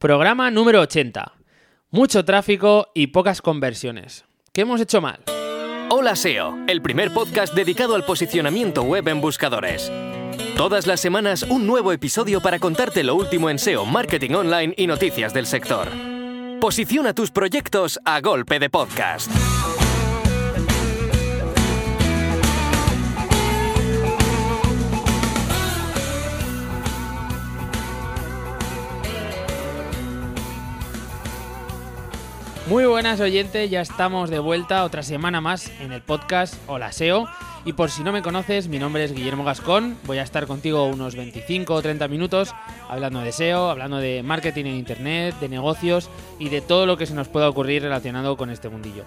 Programa número 80. Mucho tráfico y pocas conversiones. ¿Qué hemos hecho mal? Hola SEO, el primer podcast dedicado al posicionamiento web en buscadores. Todas las semanas un nuevo episodio para contarte lo último en SEO, marketing online y noticias del sector. Posiciona tus proyectos a golpe de podcast. Muy buenas oyentes, ya estamos de vuelta otra semana más en el podcast Hola SEO. Y por si no me conoces, mi nombre es Guillermo Gascón. Voy a estar contigo unos 25 o 30 minutos hablando de SEO, hablando de marketing en Internet, de negocios y de todo lo que se nos pueda ocurrir relacionado con este mundillo.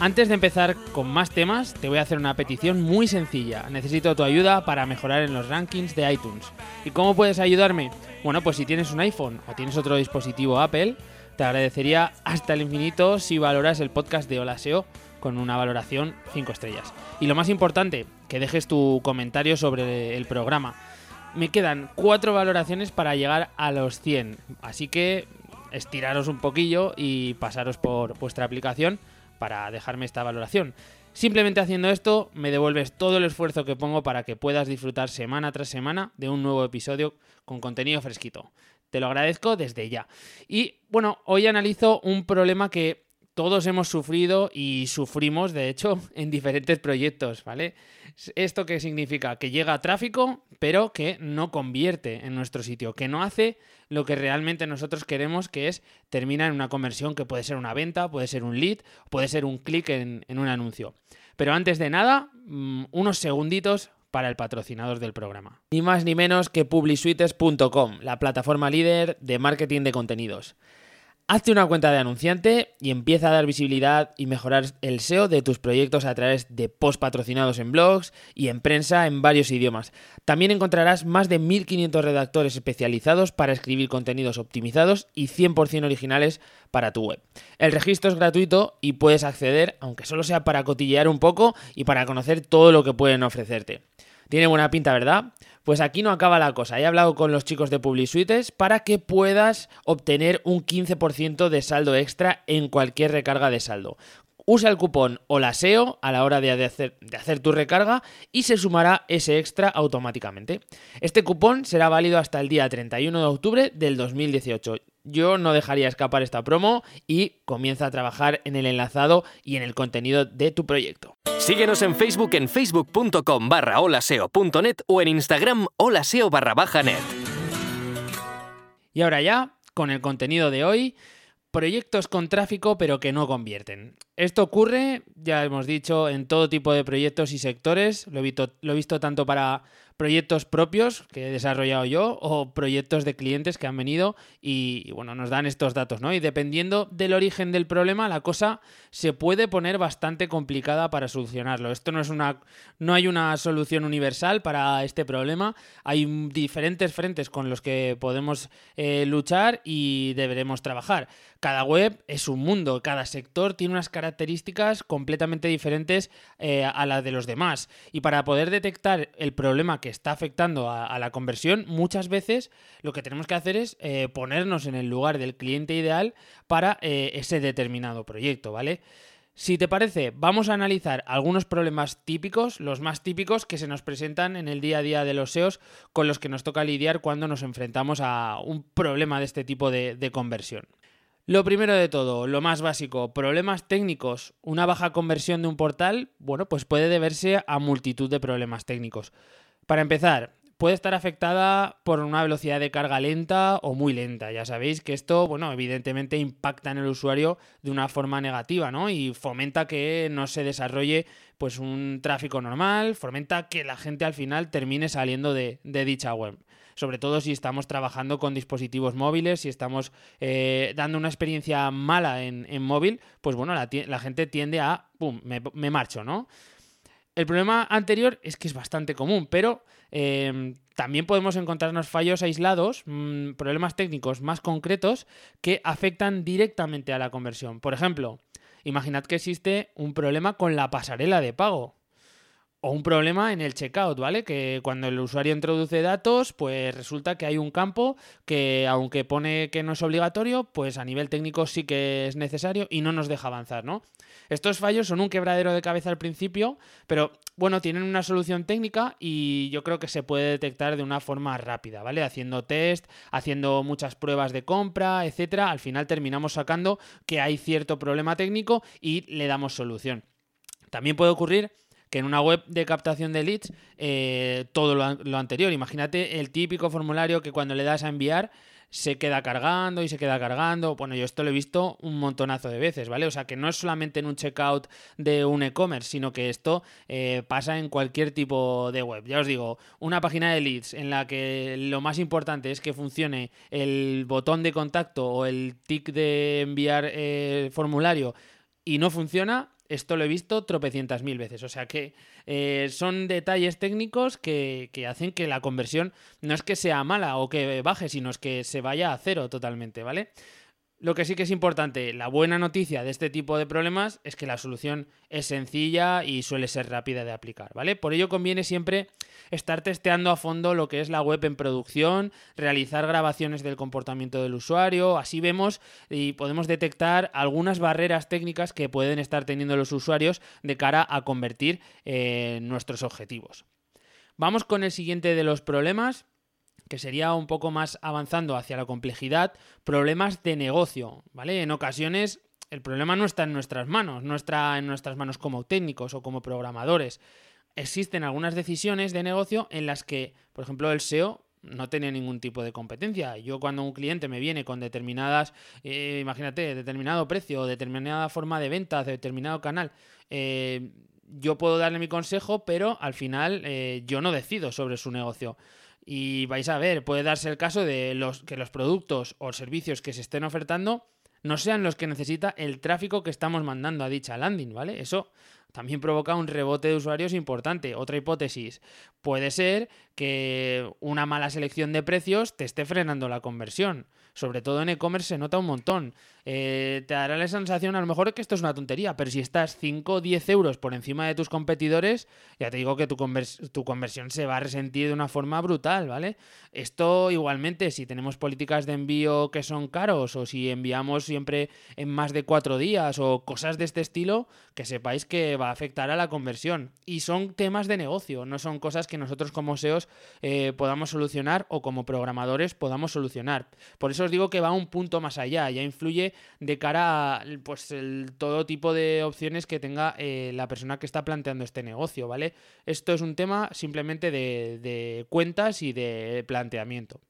Antes de empezar con más temas, te voy a hacer una petición muy sencilla. Necesito tu ayuda para mejorar en los rankings de iTunes. ¿Y cómo puedes ayudarme? Bueno, pues si tienes un iPhone o tienes otro dispositivo Apple, te agradecería hasta el infinito si valoras el podcast de Hola SEO con una valoración 5 estrellas. Y lo más importante, que dejes tu comentario sobre el programa. Me quedan 4 valoraciones para llegar a los 100, así que estiraros un poquillo y pasaros por vuestra aplicación para dejarme esta valoración. Simplemente haciendo esto me devuelves todo el esfuerzo que pongo para que puedas disfrutar semana tras semana de un nuevo episodio con contenido fresquito. Te lo agradezco desde ya. Y bueno, hoy analizo un problema que todos hemos sufrido y sufrimos, de hecho, en diferentes proyectos, ¿vale? ¿Esto qué significa? Que llega tráfico, pero que no convierte en nuestro sitio, que no hace lo que realmente nosotros queremos, que es terminar en una conversión que puede ser una venta, puede ser un lead, puede ser un clic en, un anuncio. Pero antes de nada, mm, unos segunditos para el patrocinador del programa. Ni más ni menos que publisuites.com, la plataforma líder de marketing de contenidos. Hazte una cuenta de anunciante y empieza a dar visibilidad y mejorar el SEO de tus proyectos a través de post patrocinados en blogs y en prensa en varios idiomas. También encontrarás más de 1500 redactores especializados para escribir contenidos optimizados y 100% originales para tu web. El registro es gratuito y puedes acceder, aunque solo sea para cotillear un poco y para conocer todo lo que pueden ofrecerte. Tiene buena pinta, ¿verdad? Pues aquí no acaba la cosa. He hablado con los chicos de PubliSuites para que puedas obtener un 15% de saldo extra en cualquier recarga de saldo. Usa el cupón OLASEO a la hora de hacer, de hacer, tu recarga y se sumará ese extra automáticamente. Este cupón será válido hasta el día 31 de octubre del 2018. Yo no dejaría escapar esta promo y comienza a trabajar en el enlazado y en el contenido de tu proyecto. Síguenos en Facebook en facebook.com barra holaseo.net o en Instagram holaseo barra baja net. Y ahora ya, con el contenido de hoy, proyectos con tráfico pero que no convierten. Esto ocurre, ya hemos dicho, en todo tipo de proyectos y sectores. Lo he visto, lo he visto tanto para proyectos propios que he desarrollado yo o proyectos de clientes que han venido y, bueno, nos dan estos datos, ¿no? Y dependiendo del origen del problema, la cosa se puede poner bastante complicada para solucionarlo. Esto no es una no hay una solución universal para este problema. Hay diferentes frentes con los que podemos eh, luchar y deberemos trabajar. Cada web es un mundo, cada sector tiene unas características completamente diferentes eh, a las de los demás. Y para poder detectar el problema que está afectando a, la conversión, muchas veces lo que tenemos que hacer es eh, ponernos en el lugar del cliente ideal para eh, ese determinado proyecto, ¿vale? Si te parece, vamos a analizar algunos problemas típicos, los más típicos que se nos presentan en el día a día de los SEOs con los que nos toca lidiar cuando nos enfrentamos a un problema de este tipo de, de conversión. Lo primero de todo, lo más básico, problemas técnicos. Una baja conversión de un portal, bueno, pues puede deberse a multitud de problemas técnicos. Para empezar, puede estar afectada por una velocidad de carga lenta o muy lenta. Ya sabéis que esto, bueno, evidentemente impacta en el usuario de una forma negativa, ¿no? Y fomenta que no se desarrolle pues un tráfico normal, fomenta que la gente al final termine saliendo de, dicha web. Sobre todo si estamos trabajando con dispositivos móviles, si estamos eh, dando una experiencia mala en, móvil, pues bueno, la, gente tiende a, ¡pum!, me, me marcho, ¿no? El problema anterior es que es bastante común, pero eh, también podemos encontrarnos fallos aislados, mmm, problemas técnicos más concretos que afectan directamente a la conversión. Por ejemplo, imaginad que existe un problema con la pasarela de pago. O un problema en el checkout, ¿vale? Que cuando el usuario introduce datos, pues resulta que hay un campo que, aunque pone que no es obligatorio, pues a nivel técnico sí que es necesario y no nos deja avanzar, ¿no? Estos fallos son un quebradero de cabeza al principio, pero bueno, tienen una solución técnica y yo creo que se puede detectar de una forma rápida, ¿vale? Haciendo test, haciendo muchas pruebas de compra, etcétera. Al final terminamos sacando que hay cierto problema técnico y le damos solución. También puede ocurrir que en una web de captación de leads eh, todo lo, anterior. Imagínate el típico formulario que cuando le das a enviar se queda cargando y se queda cargando. Bueno, yo esto lo he visto un montonazo de veces, ¿vale? O sea que no es solamente en un checkout de un e-commerce, sino que esto eh, pasa en cualquier tipo de web. Ya os digo, una página de leads en la que lo más importante es que funcione el botón de contacto o el tick de enviar eh, formulario y no funciona, esto lo he visto tropecientas mil veces. O sea que eh, son detalles técnicos que, que, hacen que la conversión no es que sea mala o que baje, sino es que se vaya a cero totalmente, ¿vale? Lo que sí que es importante, la buena noticia de este tipo de problemas es que la solución es sencilla y suele ser rápida de aplicar, ¿vale? Por ello conviene siempre estar testeando a fondo lo que es la web en producción, realizar grabaciones del comportamiento del usuario, así vemos y podemos detectar algunas barreras técnicas que pueden estar teniendo los usuarios de cara a convertir eh, nuestros objetivos. Vamos con el siguiente de los problemas que sería un poco más avanzando hacia la complejidad, problemas de negocio, ¿vale? En ocasiones el problema no está en nuestras manos, no está en nuestras manos como técnicos o como programadores. Existen algunas decisiones de negocio en las que, por ejemplo, el SEO no tiene ningún tipo de competencia. Yo cuando un cliente me viene con determinadas, eh, imagínate, determinado precio, determinada forma de venta, determinado canal, eh, yo puedo darle mi consejo, pero al final eh, yo no decido sobre su negocio. Y vais a ver, puede darse el caso de los, que los productos o servicios que se estén ofertando no sean los que necesita el tráfico que estamos mandando a dicha landing, ¿vale? Eso también provoca un rebote de usuarios importante. Otra hipótesis puede ser que una mala selección de precios te esté frenando la conversión. Sobre todo en e-commerce se nota un montón. Eh, te dará la sensación a lo mejor que esto es una tontería, pero si estás 5 o 10 euros por encima de tus competidores, ya te digo que tu, conversión se va a resentir de una forma brutal, ¿vale? Esto igualmente, si tenemos políticas de envío que son caros o si enviamos siempre en más de 4 días o cosas de este estilo, que sepáis que va a afectar a la conversión. Y son temas de negocio, no son cosas que nosotros como SEOs eh, podamos solucionar o como programadores podamos solucionar. Por eso os digo que va un punto más allá, ya influye de cara a pues, todo tipo de opciones que tenga eh, la persona que está planteando este negocio, ¿vale? Esto es un tema simplemente de, cuentas y de planteamiento.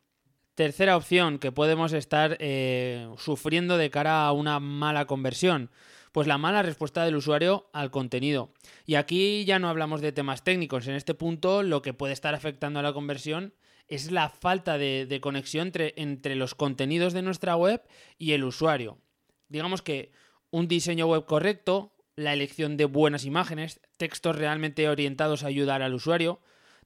Tercera opción que podemos estar eh, sufriendo de cara a una mala conversión pues la mala respuesta del usuario al contenido. Y aquí ya no hablamos de temas técnicos, en este punto lo que puede estar afectando a la conversión es la falta de, conexión entre, entre los contenidos de nuestra web y el usuario. Digamos que un diseño web correcto, la elección de buenas imágenes, textos realmente orientados a ayudar al usuario,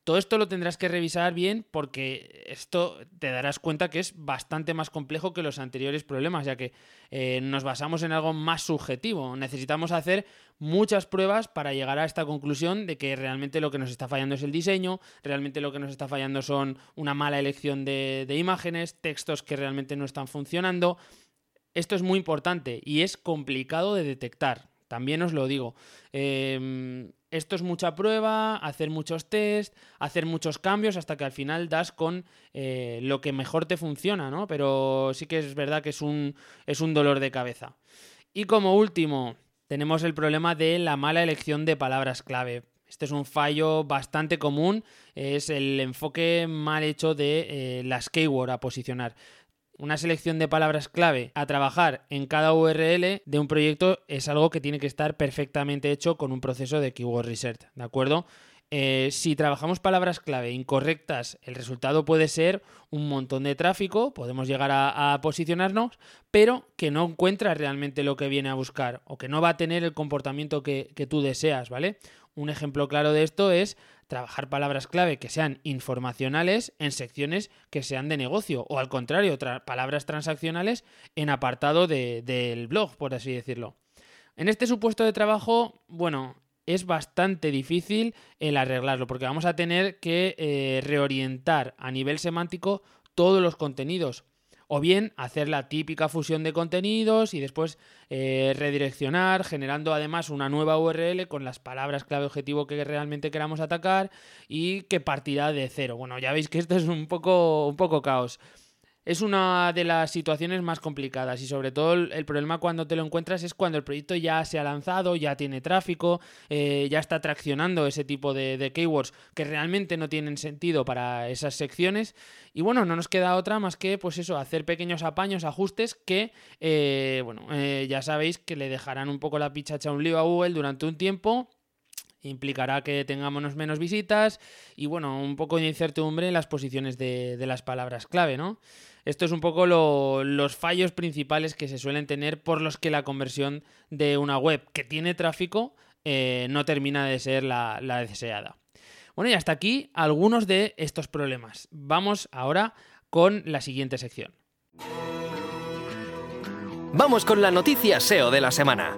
todo esto lo tendrás que revisar bien porque esto te darás cuenta que es bastante más complejo que los anteriores problemas, ya que eh, nos basamos en algo más subjetivo. Necesitamos hacer muchas pruebas para llegar a esta conclusión de que realmente lo que nos está fallando es el diseño, realmente lo que nos está fallando son una mala elección de, imágenes, textos que realmente no están funcionando. Esto es muy importante y es complicado de detectar. También os lo digo. Em, esto es mucha prueba, hacer muchos test, hacer muchos cambios hasta que al final das con eh, lo que mejor te funciona, ¿no? Pero sí que es verdad que es un, es un dolor de cabeza. Y como último, tenemos el problema de la mala elección de palabras clave. Este es un fallo bastante común, es el enfoque mal hecho de eh, las keyword a posicionar una selección de palabras clave a trabajar en cada URL de un proyecto es algo que tiene que estar perfectamente hecho con un proceso de keyword research, ¿de acuerdo? Eh, si trabajamos palabras clave incorrectas, el resultado puede ser un montón de tráfico, podemos llegar a, posicionarnos, pero que no encuentra realmente lo que viene a buscar o que no va a tener el comportamiento que, que tú deseas, ¿vale? Un ejemplo claro de esto es trabajar palabras clave que sean informacionales en secciones que sean de negocio o al contrario, palabras transaccionales en apartado del blog, por así decirlo. En este supuesto de trabajo, bueno, es bastante difícil el arreglarlo, porque vamos a tener que eh, reorientar a nivel semántico todos los contenidos. O bien hacer la típica fusión de contenidos y después eh, redireccionar, generando además una nueva URL con las palabras clave objetivo que realmente queramos atacar y que partirá de cero. Bueno, ya veis que esto es un poco, un poco caos es una de las situaciones más complicadas y sobre todo el, problema cuando te lo encuentras es cuando el proyecto ya se ha lanzado, ya tiene tráfico, eh, ya está traccionando ese tipo de, keywords que realmente no tienen sentido para esas secciones y bueno, no nos queda otra más que pues eso, hacer pequeños apaños, ajustes que eh, bueno, eh, ya sabéis que le dejarán un poco la pichacha a un lío a Google durante un tiempo implicará que tengamos menos visitas y bueno, un poco de incertidumbre en las posiciones de, de las palabras clave, ¿no? Esto es un poco los fallos principales que se suelen tener por los que la conversión de una web que tiene tráfico eh, no termina de ser la, la deseada. Bueno, y hasta aquí algunos de estos problemas. Vamos ahora con la siguiente sección. Vamos con la noticia SEO de la semana.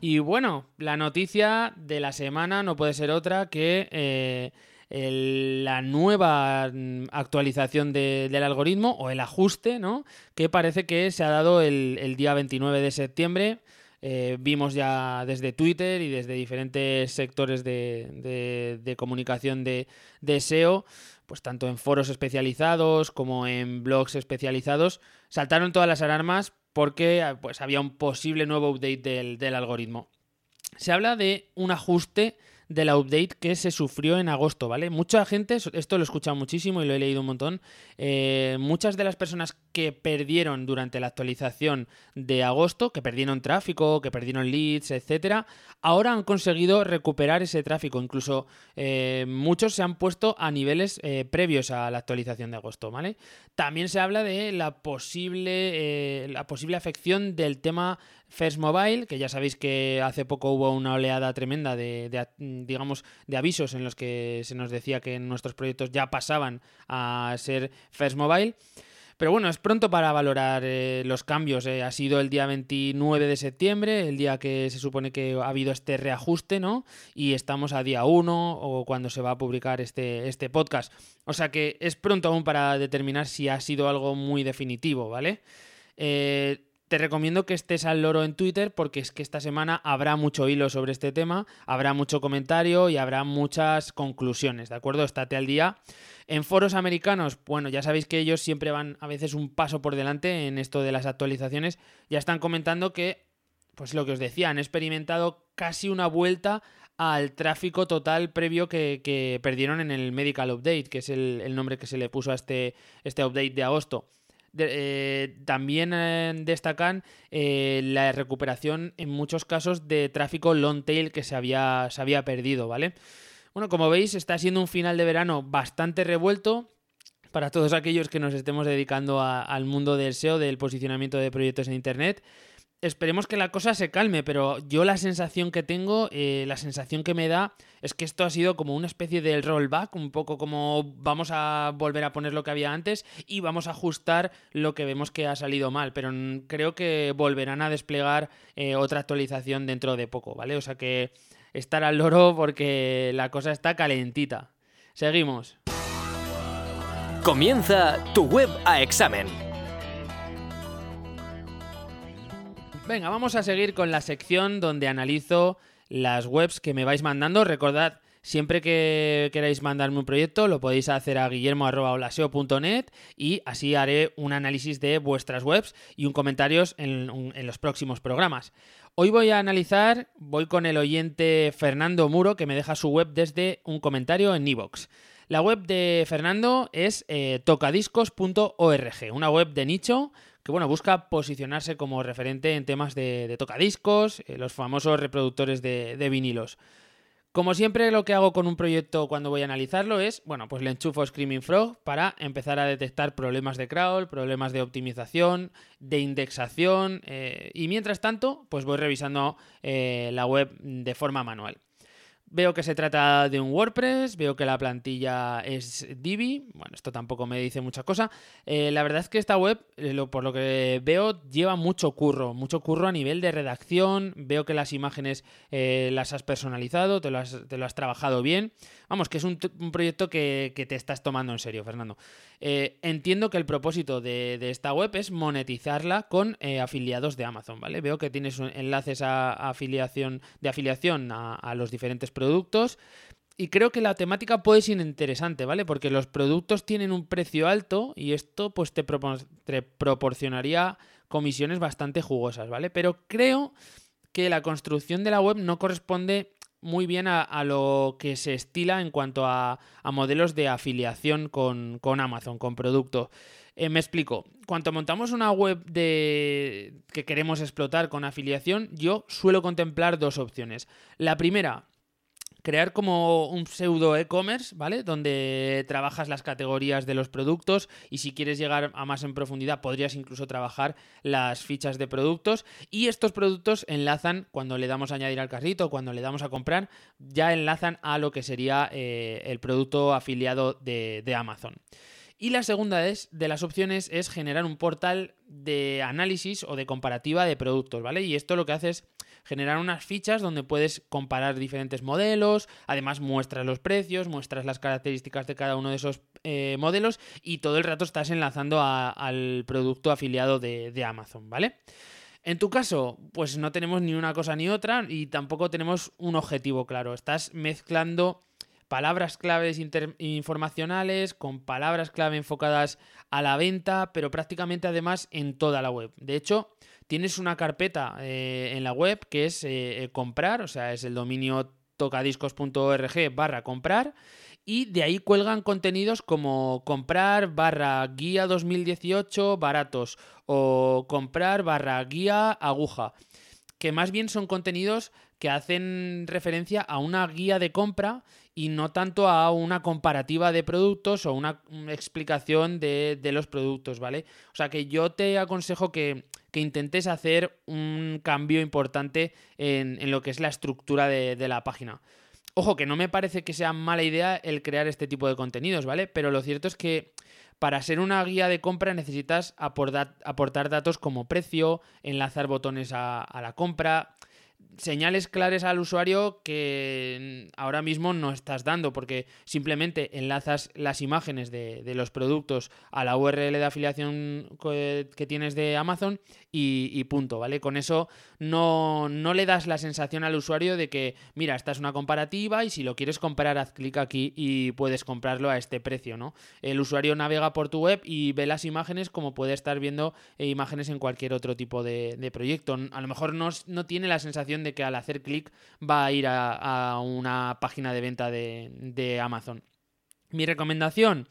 Y bueno, la noticia de la semana no puede ser otra que eh, la nueva mm, actualización del algoritmo o el ajuste, ¿no? Que parece que se ha dado el, día 29 de septiembre. Eh, vimos ya desde Twitter y desde diferentes sectores de, comunicación de, de, SEO, pues tanto en foros especializados como en blogs especializados, saltaron todas las alarmas porque pues, había un posible nuevo update del algoritmo. Se habla de un ajuste de la update que se sufrió en agosto, ¿vale? Mucha gente, esto lo he escuchado muchísimo y lo he leído un montón, eh, muchas de las personas que perdieron durante la actualización de agosto, que perdieron tráfico, que perdieron leads, etcétera, ahora han conseguido recuperar ese tráfico. Incluso eh, muchos se han puesto a niveles eh, previos a la actualización de agosto, ¿vale? También se habla de la posible, la posible afección del tema First Mobile, que ya sabéis que hace poco hubo una oleada tremenda de, digamos, de avisos en los que se nos decía que nuestros proyectos ya pasaban a ser First Mobile. Pero bueno, es pronto para valorar eh, los cambios. Eh. Ha sido el día 29 de septiembre, el día que se supone que ha habido este reajuste, ¿no? Y estamos a día 1 o cuando se va a publicar este, este podcast. O sea que es pronto aún para determinar si ha sido algo muy definitivo, ¿vale? Eh, te recomiendo que estés al loro en Twitter porque es que esta semana habrá mucho hilo sobre este tema, habrá mucho comentario y habrá muchas conclusiones, ¿de acuerdo? Estate al día. En foros americanos, bueno, ya sabéis que ellos siempre van a veces un paso por delante en esto de las actualizaciones. Ya están comentando que, pues lo que os decía, han experimentado casi una vuelta al tráfico total previo que, perdieron en el Medical Update, que es el, el, nombre que se le puso a este, este update de agosto. Eh, también eh, destacan eh, la recuperación en muchos casos de tráfico long tail que se había, se había perdido, ¿vale? Bueno, como veis, está siendo un final de verano bastante revuelto para todos aquellos que nos estemos dedicando al mundo del SEO, del posicionamiento de proyectos en Internet esperemos que la cosa se calme, pero yo la sensación que tengo, eh, la sensación que me da es que esto ha sido como una especie de rollback, un poco como vamos a volver a poner lo que había antes y vamos a ajustar lo que vemos que ha salido mal, pero creo que volverán a desplegar eh, otra actualización dentro de poco, ¿vale? O sea que estar al loro porque la cosa está calentita. Seguimos. Comienza tu web a examen Venga, vamos a seguir con la sección donde analizo las webs que me vais mandando. Recordad, siempre que queráis mandarme un proyecto, lo podéis hacer a guillermo.olaseo.net y así haré un análisis de vuestras webs y un comentario en, los próximos programas. Hoy voy a analizar, voy con el oyente Fernando Muro que me deja su web desde un comentario en Evox. La web de Fernando es eh, tocadiscos.org, una web de nicho que bueno, busca posicionarse como referente en temas de, tocadiscos, eh, los famosos reproductores de, vinilos. Como siempre, lo que hago con un proyecto cuando voy a analizarlo es, bueno, pues le enchufo Screaming Frog para empezar a detectar problemas de crawl, problemas de optimización, de indexación, eh, y mientras tanto, pues voy revisando eh, la web de forma manual. Veo que se trata de un WordPress, veo que la plantilla es Divi, bueno, esto tampoco me dice mucha cosa. Eh, la verdad es que esta web, eh, por lo que veo, lleva mucho curro, mucho curro a nivel de redacción, veo que las imágenes eh, las has personalizado, te lo has, trabajado bien. Vamos, que es un, proyecto que, te estás tomando en serio, Fernando. entiendo que el propósito de, esta web es monetizarla con afiliados de Amazon, ¿vale? Veo que tienes enlaces a, afiliación, de afiliación a, a los diferentes productos. Y creo que la temática puede ser interesante, ¿vale? Porque los productos tienen un precio alto y esto pues te, proporcionaría comisiones bastante jugosas, ¿vale? Pero creo que la construcción de la web no corresponde muy bien a, lo que se estila en cuanto a, modelos de afiliación con, Amazon, con productos. Eh, me explico. Cuando montamos una web que queremos explotar con afiliación, yo suelo contemplar dos opciones. La primera, crear como un pseudo e-commerce, ¿vale? Donde trabajas las categorías de los productos y si quieres llegar a más en profundidad podrías incluso trabajar las fichas de productos y estos productos enlazan cuando le damos a añadir al carrito, cuando le damos a comprar, ya enlazan a lo que sería eh, el producto afiliado de, Amazon. Y la segunda es, de las opciones es generar un portal de análisis o de comparativa de productos, ¿vale? Y esto lo que hace es generar unas fichas donde puedes comparar diferentes modelos, además muestras los precios, muestras las características de cada uno de esos eh, modelos y todo el rato estás enlazando al producto afiliado de, Amazon, ¿vale? En tu caso, pues no tenemos ni una cosa ni otra y tampoco tenemos un objetivo claro. Estás mezclando palabras claves informacionales con palabras clave enfocadas a la venta, pero prácticamente además en toda la web. De hecho, Tienes una carpeta eh, en la web que es eh, eh, comprar, o sea, es el dominio tocadiscos.org barra comprar y de ahí cuelgan contenidos como comprar barra guía 2018 baratos o comprar barra guía aguja, que más bien son contenidos que hacen referencia a una guía de compra y no tanto a una comparativa de productos o una explicación de, de los productos, ¿vale? O sea que yo te aconsejo que que intentes hacer un cambio importante en, lo que es la estructura de, la página. Ojo, que no me parece que sea mala idea el crear este tipo de contenidos, ¿vale? Pero lo cierto es que para ser una guía de compra necesitas aportar, datos como precio, enlazar botones a la compra, señales claras al usuario que ahora mismo no estás dando, porque simplemente enlazas las imágenes de, los productos a la URL de afiliación que tienes de Amazon y, punto, ¿vale? Con eso no, no, le das la sensación al usuario de que, mira, esta es una comparativa y si lo quieres comprar, haz clic aquí y puedes comprarlo a este precio, ¿no? El usuario navega por tu web y ve las imágenes como puede estar viendo eh, imágenes en cualquier otro tipo de, de proyecto. A lo mejor no, no tiene la sensación de que al hacer clic va a ir a, una página de venta de, Amazon. Mi recomendación,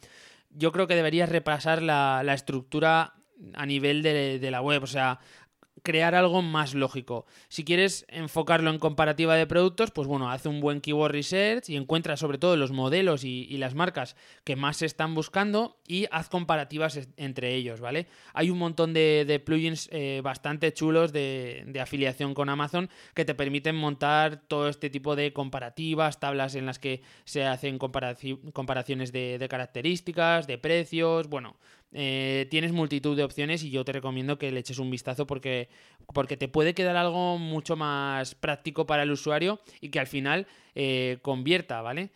yo creo que deberías repasar la, estructura a nivel de, de, la web. O sea, crear algo más lógico. Si quieres enfocarlo en comparativa de productos, pues bueno, haz un buen keyword research y encuentra sobre todo los modelos y, las marcas que más se están buscando y haz comparativas entre ellos, ¿vale? Hay un montón de, plugins eh, bastante chulos de, afiliación con Amazon que te permiten montar todo este tipo de comparativas, tablas en las que se hacen comparaciones de, de características, de precios, bueno, eh, tienes multitud de opciones y yo te recomiendo que le eches un vistazo porque, porque te puede quedar algo mucho más práctico para el usuario y que al final eh, convierta, ¿vale?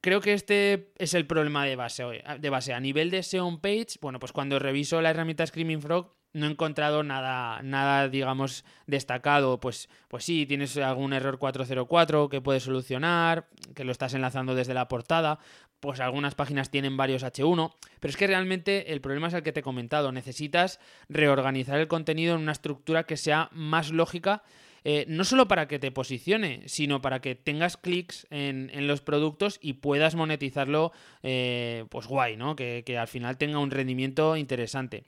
Creo que este es el problema de base, de base. A nivel de SEO page, bueno, pues cuando reviso la herramienta Screaming Frog, no he encontrado nada, nada digamos, destacado. Pues, pues sí, tienes algún error 404 que puedes solucionar, que lo estás enlazando desde la portada. Pues algunas páginas tienen varios H1. Pero es que realmente el problema es el que te he comentado. Necesitas reorganizar el contenido en una estructura que sea más lógica. Eh, no solo para que te posicione, sino para que tengas clics en, los productos y puedas monetizarlo, eh, pues guay, ¿no? que al final tenga un rendimiento interesante.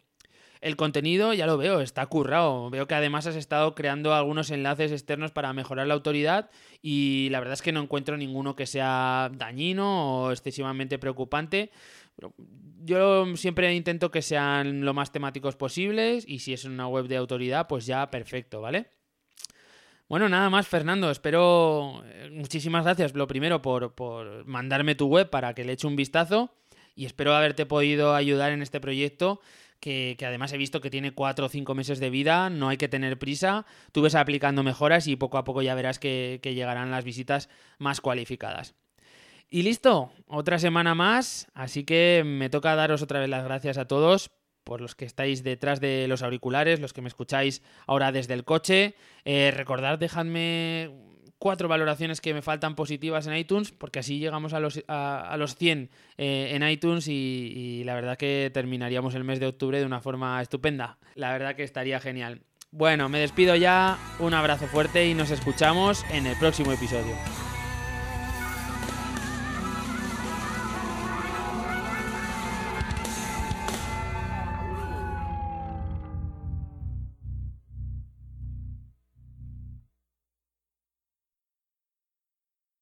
El contenido, ya lo veo, está currado. Veo que además has estado creando algunos enlaces externos para mejorar la autoridad y la verdad es que no encuentro ninguno que sea dañino o excesivamente preocupante. Yo siempre intento que sean lo más temáticos posibles y si es una web de autoridad, pues ya perfecto, ¿vale? Bueno, nada más, Fernando. Espero. Eh, muchísimas gracias, lo primero, por, por mandarme tu web para que le eche un vistazo. Y espero haberte podido ayudar en este proyecto que, además he visto que tiene cuatro o cinco meses de vida, no hay que tener prisa, tú ves aplicando mejoras y poco a poco ya verás que, llegarán las visitas más cualificadas. Y listo, otra semana más, así que me toca daros otra vez las gracias a todos por los que estáis detrás de los auriculares, los que me escucháis ahora desde el coche. Eh, recordad, dejadme cuatro valoraciones que me faltan positivas en iTunes, porque así llegamos a los, a, los 100 eh, en iTunes y, la verdad que terminaríamos el mes de octubre de una forma estupenda. La verdad que estaría genial. Bueno, me despido ya, un abrazo fuerte y nos escuchamos en el próximo episodio.